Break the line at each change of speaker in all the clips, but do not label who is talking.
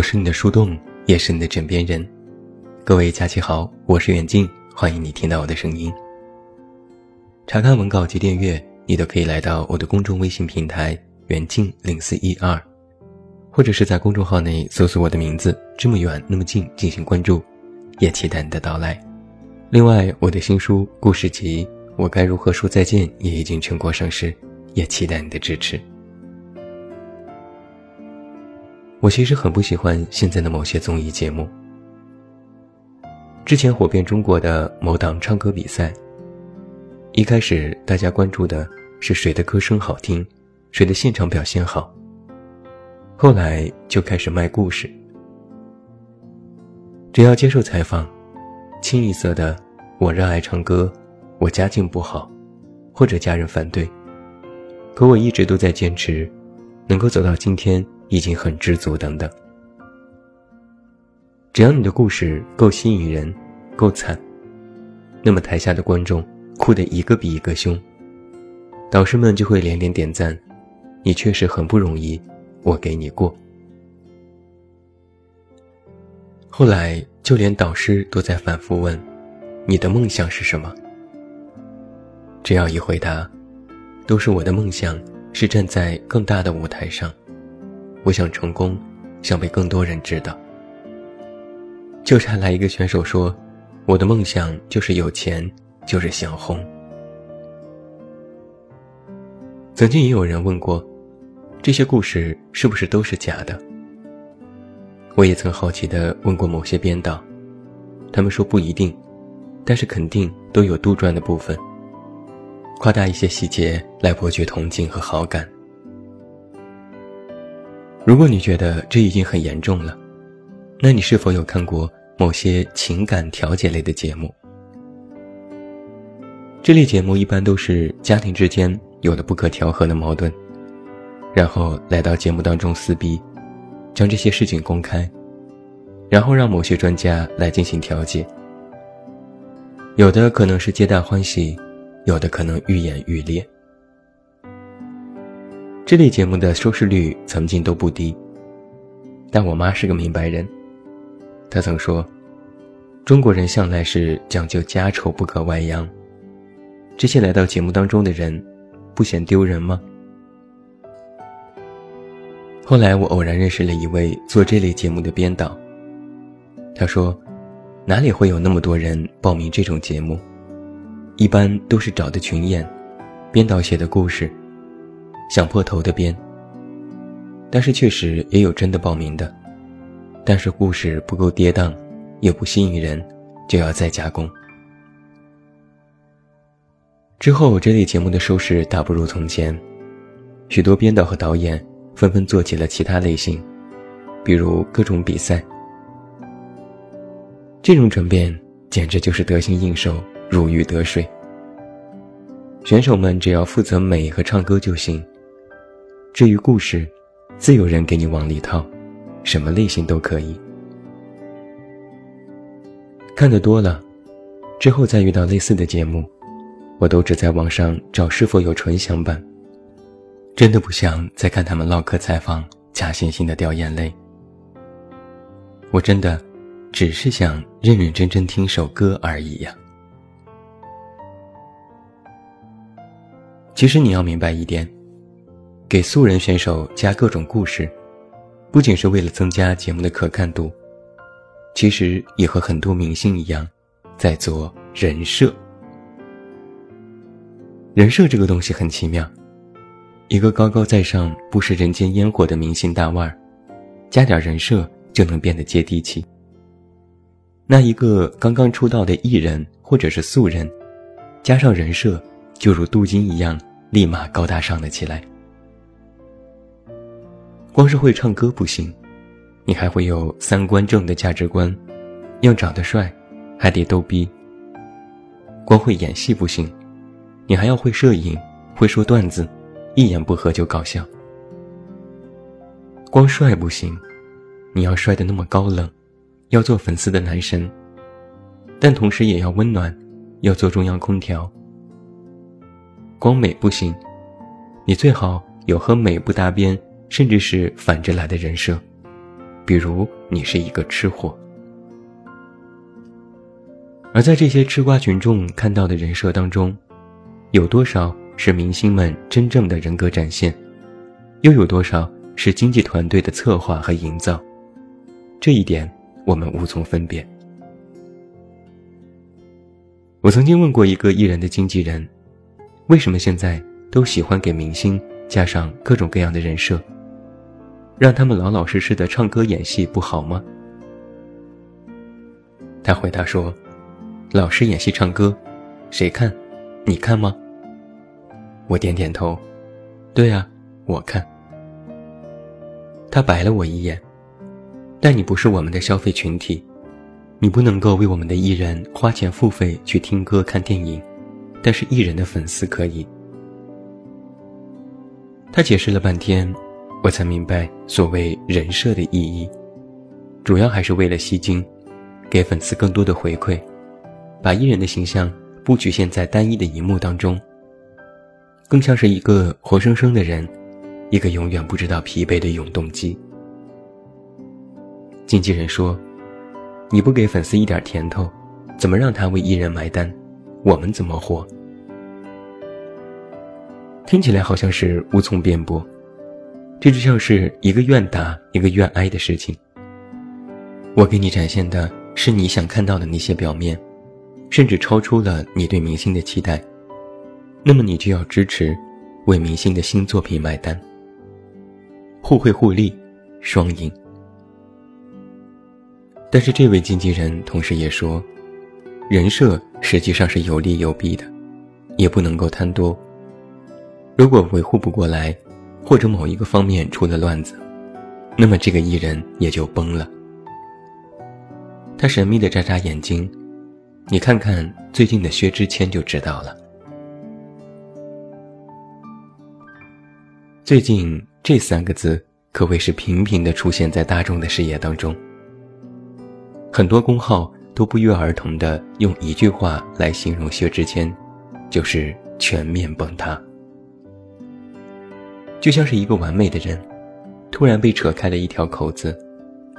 我是你的树洞，也是你的枕边人。各位假期好，我是远近，欢迎你听到我的声音。查看文稿及订阅，你都可以来到我的公众微信平台“远近零四一二”，或者是在公众号内搜索我的名字“这么远那么近”进行关注，也期待你的到来。另外，我的新书故事集《我该如何说再见》也已经全国上市，也期待你的支持。我其实很不喜欢现在的某些综艺节目。之前火遍中国的某档唱歌比赛，一开始大家关注的是谁的歌声好听，谁的现场表现好。后来就开始卖故事，只要接受采访，清一色的“我热爱唱歌，我家境不好，或者家人反对，可我一直都在坚持，能够走到今天。”已经很知足，等等。只要你的故事够吸引人，够惨，那么台下的观众哭得一个比一个凶，导师们就会连连点赞。你确实很不容易，我给你过。后来就连导师都在反复问：“你的梦想是什么？”只要一回答，都是我的梦想是站在更大的舞台上。我想成功，想被更多人知道。就差来一个选手说：“我的梦想就是有钱，就是想红。”曾经也有人问过，这些故事是不是都是假的？我也曾好奇地问过某些编导，他们说不一定，但是肯定都有杜撰的部分，夸大一些细节来博取同情和好感。如果你觉得这已经很严重了，那你是否有看过某些情感调解类的节目？这类节目一般都是家庭之间有了不可调和的矛盾，然后来到节目当中撕逼，将这些事情公开，然后让某些专家来进行调解。有的可能是皆大欢喜，有的可能愈演愈烈。这类节目的收视率曾经都不低，但我妈是个明白人，她曾说：“中国人向来是讲究家丑不可外扬，这些来到节目当中的人，不嫌丢人吗？”后来我偶然认识了一位做这类节目的编导，他说：“哪里会有那么多人报名这种节目？一般都是找的群演，编导写的故事。”想破头的编，但是确实也有真的报名的，但是故事不够跌宕，也不吸引人，就要再加工。之后这类节目的收视大不如从前，许多编导和导演纷纷做起了其他类型，比如各种比赛。这种转变简直就是得心应手，如鱼得水。选手们只要负责美和唱歌就行。至于故事，自有人给你往里套，什么类型都可以。看得多了，之后再遇到类似的节目，我都只在网上找是否有纯享版，真的不想再看他们唠嗑采访，假惺惺的掉眼泪。我真的只是想认认真真听首歌而已呀。其实你要明白一点。给素人选手加各种故事，不仅是为了增加节目的可看度，其实也和很多明星一样，在做人设。人设这个东西很奇妙，一个高高在上、不食人间烟火的明星大腕儿，加点人设就能变得接地气。那一个刚刚出道的艺人或者是素人，加上人设，就如镀金一样，立马高大上了起来。光是会唱歌不行，你还会有三观正的价值观，要长得帅，还得逗逼。光会演戏不行，你还要会摄影，会说段子，一言不合就搞笑。光帅不行，你要帅的那么高冷，要做粉丝的男神，但同时也要温暖，要做中央空调。光美不行，你最好有和美不搭边。甚至是反着来的人设。比如你是一个吃货。而在这些吃瓜群众看到的人设当中，有多少是明星们真正的人格展现，又有多少是经纪团队的策划和营造？这一点我们无从分辨。我曾经问过一个艺人的经纪人，为什么现在都喜欢给明星加上各种各样的人设，让他们老老实实的唱歌演戏不好吗？他回答说。老师演戏唱歌，谁看？你看吗？我点点头，对啊，我看。他白了我一眼，但你不是我们的消费群体，你不能够为我们的艺人花钱付费去听歌看电影，但是艺人的粉丝可以。他解释了半天，我才明白所谓人设的意义，主要还是为了吸睛，给粉丝更多的回馈。把艺人的形象不局限在单一的一幕当中，更像是一个活生生的人，一个永远不知道疲惫的永动机。经纪人说：“你不给粉丝一点甜头，怎么让他为艺人买单？我们怎么活？”听起来好像是无从辩驳，这就像是一个愿打一个愿挨的事情。我给你展现的是你想看到的那些表面。甚至超出了你对明星的期待，那么你就要支持，为明星的新作品买单。互惠互利，双赢。但是这位经纪人同时也说，人设实际上是有利有弊的，也不能够贪多。如果维护不过来，或者某一个方面出了乱子，那么这个艺人也就崩了。他神秘的眨眨眼睛。你看看最近的薛之谦就知道了。最近这三个字可谓是频频的出现在大众的视野当中，很多公号都不约而同的用一句话来形容薛之谦，就是全面崩塌。就像是一个完美的人，突然被扯开了一条口子，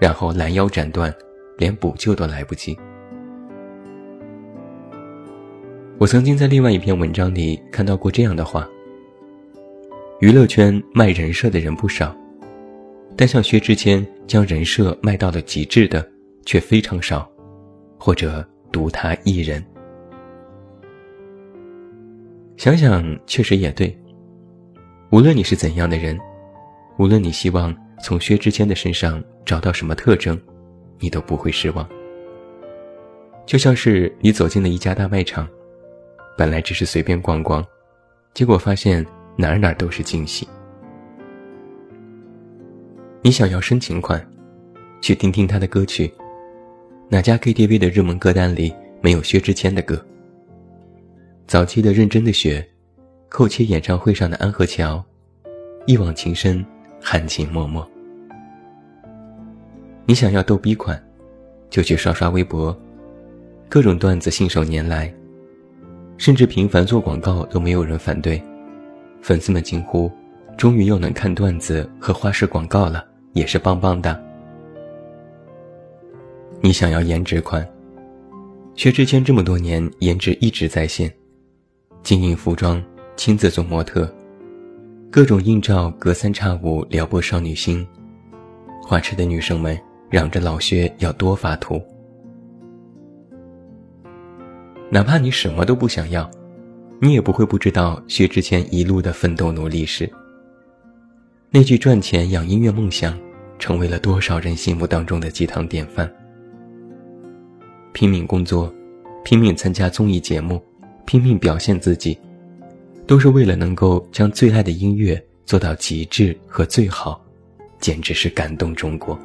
然后拦腰斩断，连补救都来不及。我曾经在另外一篇文章里看到过这样的话：娱乐圈卖人设的人不少，但像薛之谦将人设卖到了极致的却非常少，或者独他一人。想想确实也对。无论你是怎样的人，无论你希望从薛之谦的身上找到什么特征，你都不会失望。就像是你走进了一家大卖场。本来只是随便逛逛，结果发现哪儿哪儿都是惊喜。你想要深情款，去听听他的歌曲。哪家 KTV 的热门歌单里没有薛之谦的歌？早期的认真的雪，寇切演唱会上的安河桥，一往情深，含情脉脉。你想要逗逼款，就去刷刷微博，各种段子信手拈来。甚至频繁做广告都没有人反对，粉丝们惊呼：“终于又能看段子和花式广告了，也是棒棒的。”你想要颜值款？薛之谦这么多年颜值一直在线，经营服装，亲自做模特，各种硬照隔三差五撩拨少女心，花痴的女生们嚷着老薛要多发图。哪怕你什么都不想要，你也不会不知道薛之谦一路的奋斗努力史。那句“赚钱养音乐梦想”，成为了多少人心目当中的鸡汤典范。拼命工作，拼命参加综艺节目，拼命表现自己，都是为了能够将最爱的音乐做到极致和最好，简直是感动中国。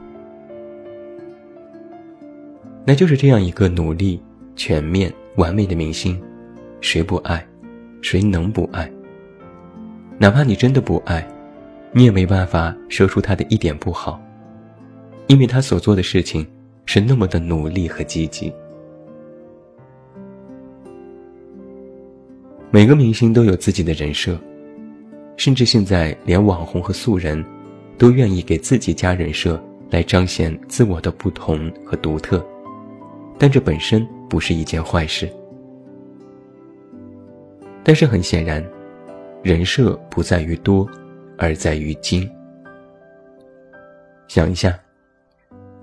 那就是这样一个努力、全面。完美的明星，谁不爱？谁能不爱？哪怕你真的不爱，你也没办法说出他的一点不好，因为他所做的事情是那么的努力和积极。每个明星都有自己的人设，甚至现在连网红和素人，都愿意给自己加人设来彰显自我的不同和独特，但这本身不是一件坏事。但是很显然，人设不在于多，而在于精。想一下，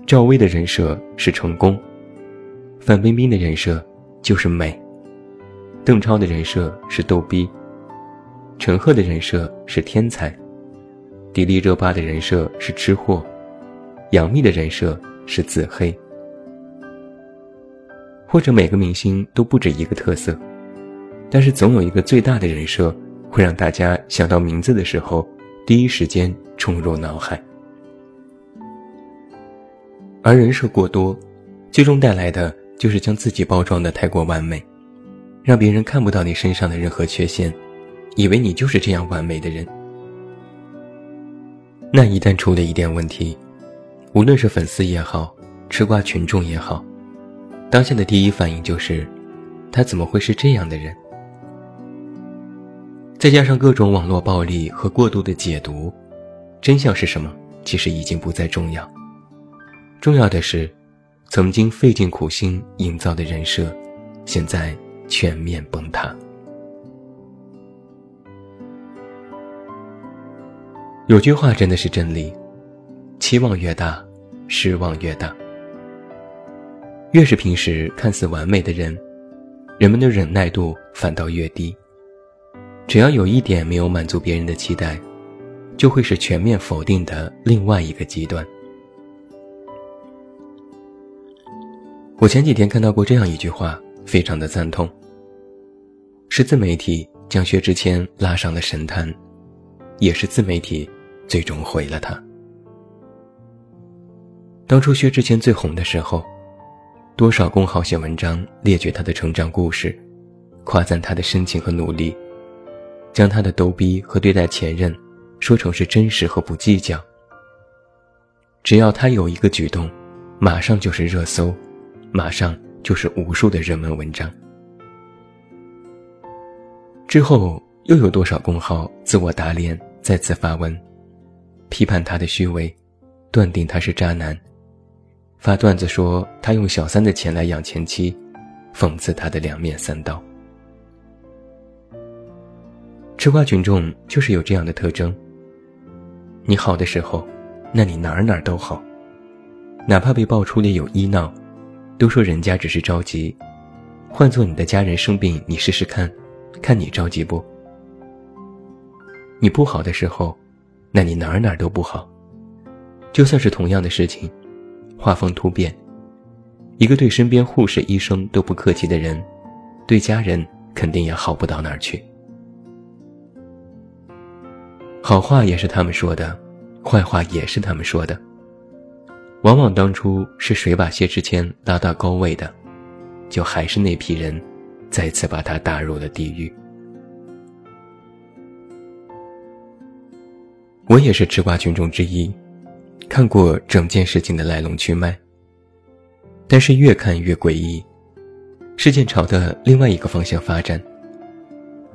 赵薇的人设是成功，范冰冰的人设就是美，邓超的人设是逗逼，陈赫的人设是天才，迪丽热巴的人设是吃货，杨幂的人设是自黑，或者每个明星都不止一个特色。但是总有一个最大的人设，会让大家想到名字的时候，第一时间冲入脑海。而人设过多，最终带来的就是将自己包装的太过完美，让别人看不到你身上的任何缺陷，以为你就是这样完美的人。那一旦出了一点问题，无论是粉丝也好，吃瓜群众也好，当下的第一反应就是，他怎么会是这样的人？再加上各种网络暴力和过度的解读，真相是什么？其实已经不再重要。重要的是，曾经费尽苦心营造的人设，现在全面崩塌。有句话真的是真理：期望越大，失望越大。越是平时看似完美的人，人们的忍耐度反倒越低。只要有一点没有满足别人的期待，就会是全面否定的另外一个极端。我前几天看到过这样一句话，非常的赞同。是自媒体将薛之谦拉上了神坛，也是自媒体最终毁了他。当初薛之谦最红的时候，多少公号写文章列举他的成长故事，夸赞他的深情和努力。将他的逗逼和对待前任说成是真实和不计较。只要他有一个举动，马上就是热搜，马上就是无数的热门文章。之后又有多少公号自我打脸，再次发文，批判他的虚伪，断定他是渣男，发段子说他用小三的钱来养前妻，讽刺他的两面三刀。吃瓜群众就是有这样的特征。你好的时候，那你哪儿哪儿都好，哪怕被爆出的有医闹，都说人家只是着急。换做你的家人生病，你试试看，看你着急不？你不好的时候，那你哪哪都不好。就算是同样的事情，画风突变，一个对身边护士、医生都不客气的人，对家人肯定也好不到哪儿去。好话也是他们说的，坏话也是他们说的。往往当初是谁把谢之谦拉到高位的，就还是那批人，再次把他打入了地狱。我也是吃瓜群众之一，看过整件事情的来龙去脉。但是越看越诡异，事件朝的另外一个方向发展。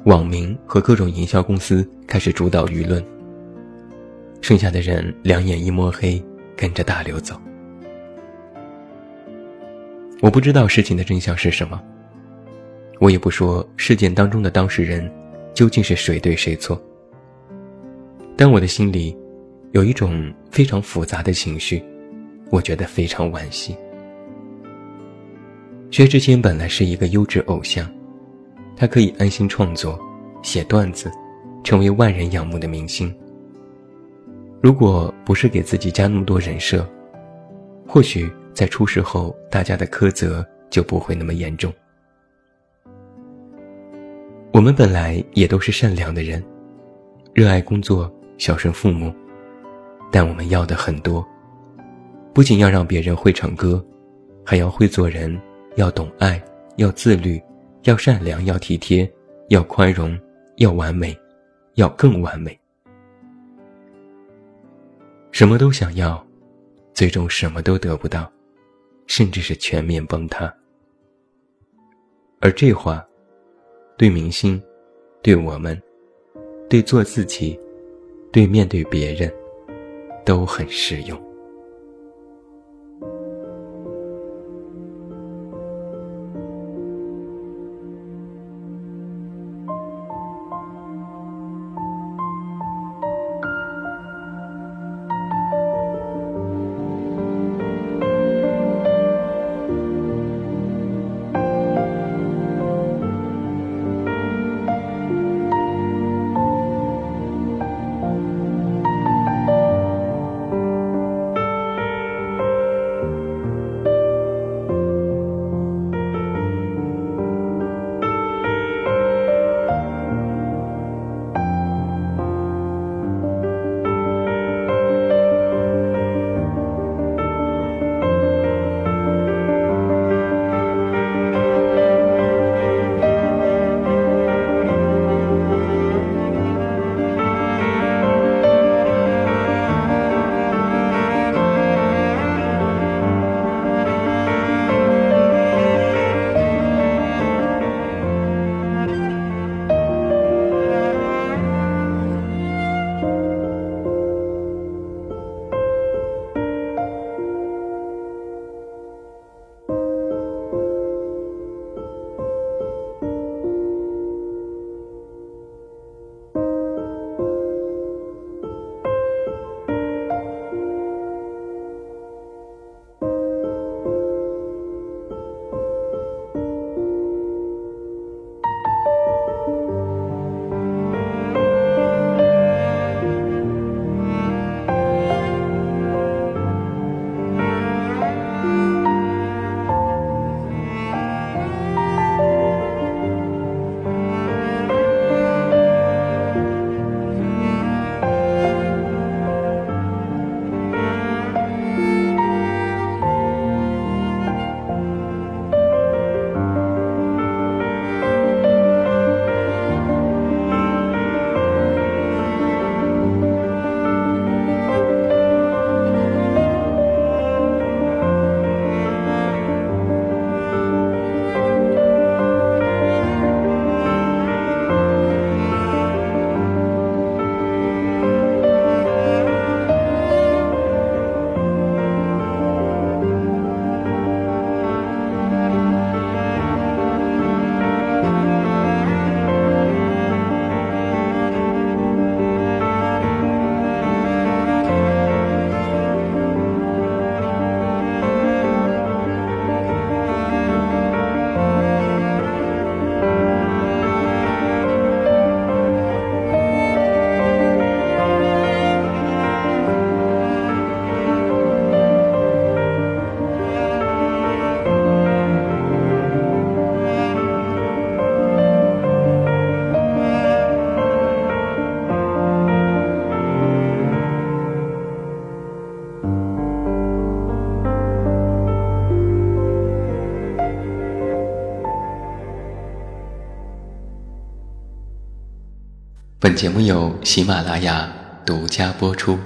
网民和各种营销公司开始主导舆论，剩下的人两眼一抹黑，跟着大流走。我不知道事情的真相是什么，我也不说事件当中的当事人究竟是谁对谁错，但我的心里有一种非常复杂的情绪，我觉得非常惋惜。薛之谦本来是一个优质偶像。他可以安心创作、写段子，成为万人仰慕的明星。如果不是给自己加那么多人设，或许在出事后，大家的苛责就不会那么严重。我们本来也都是善良的人，热爱工作，孝顺父母，但我们要的很多，不仅要让别人会唱歌，还要会做人，要懂爱，要自律。要善良，要体贴，要宽容，要完美，要更完美。什么都想要，最终什么都得不到，甚至是全面崩塌。而这话，对明星，对我们，对做自己，对面对别人，都很适用。本节目由喜马拉雅独家播出。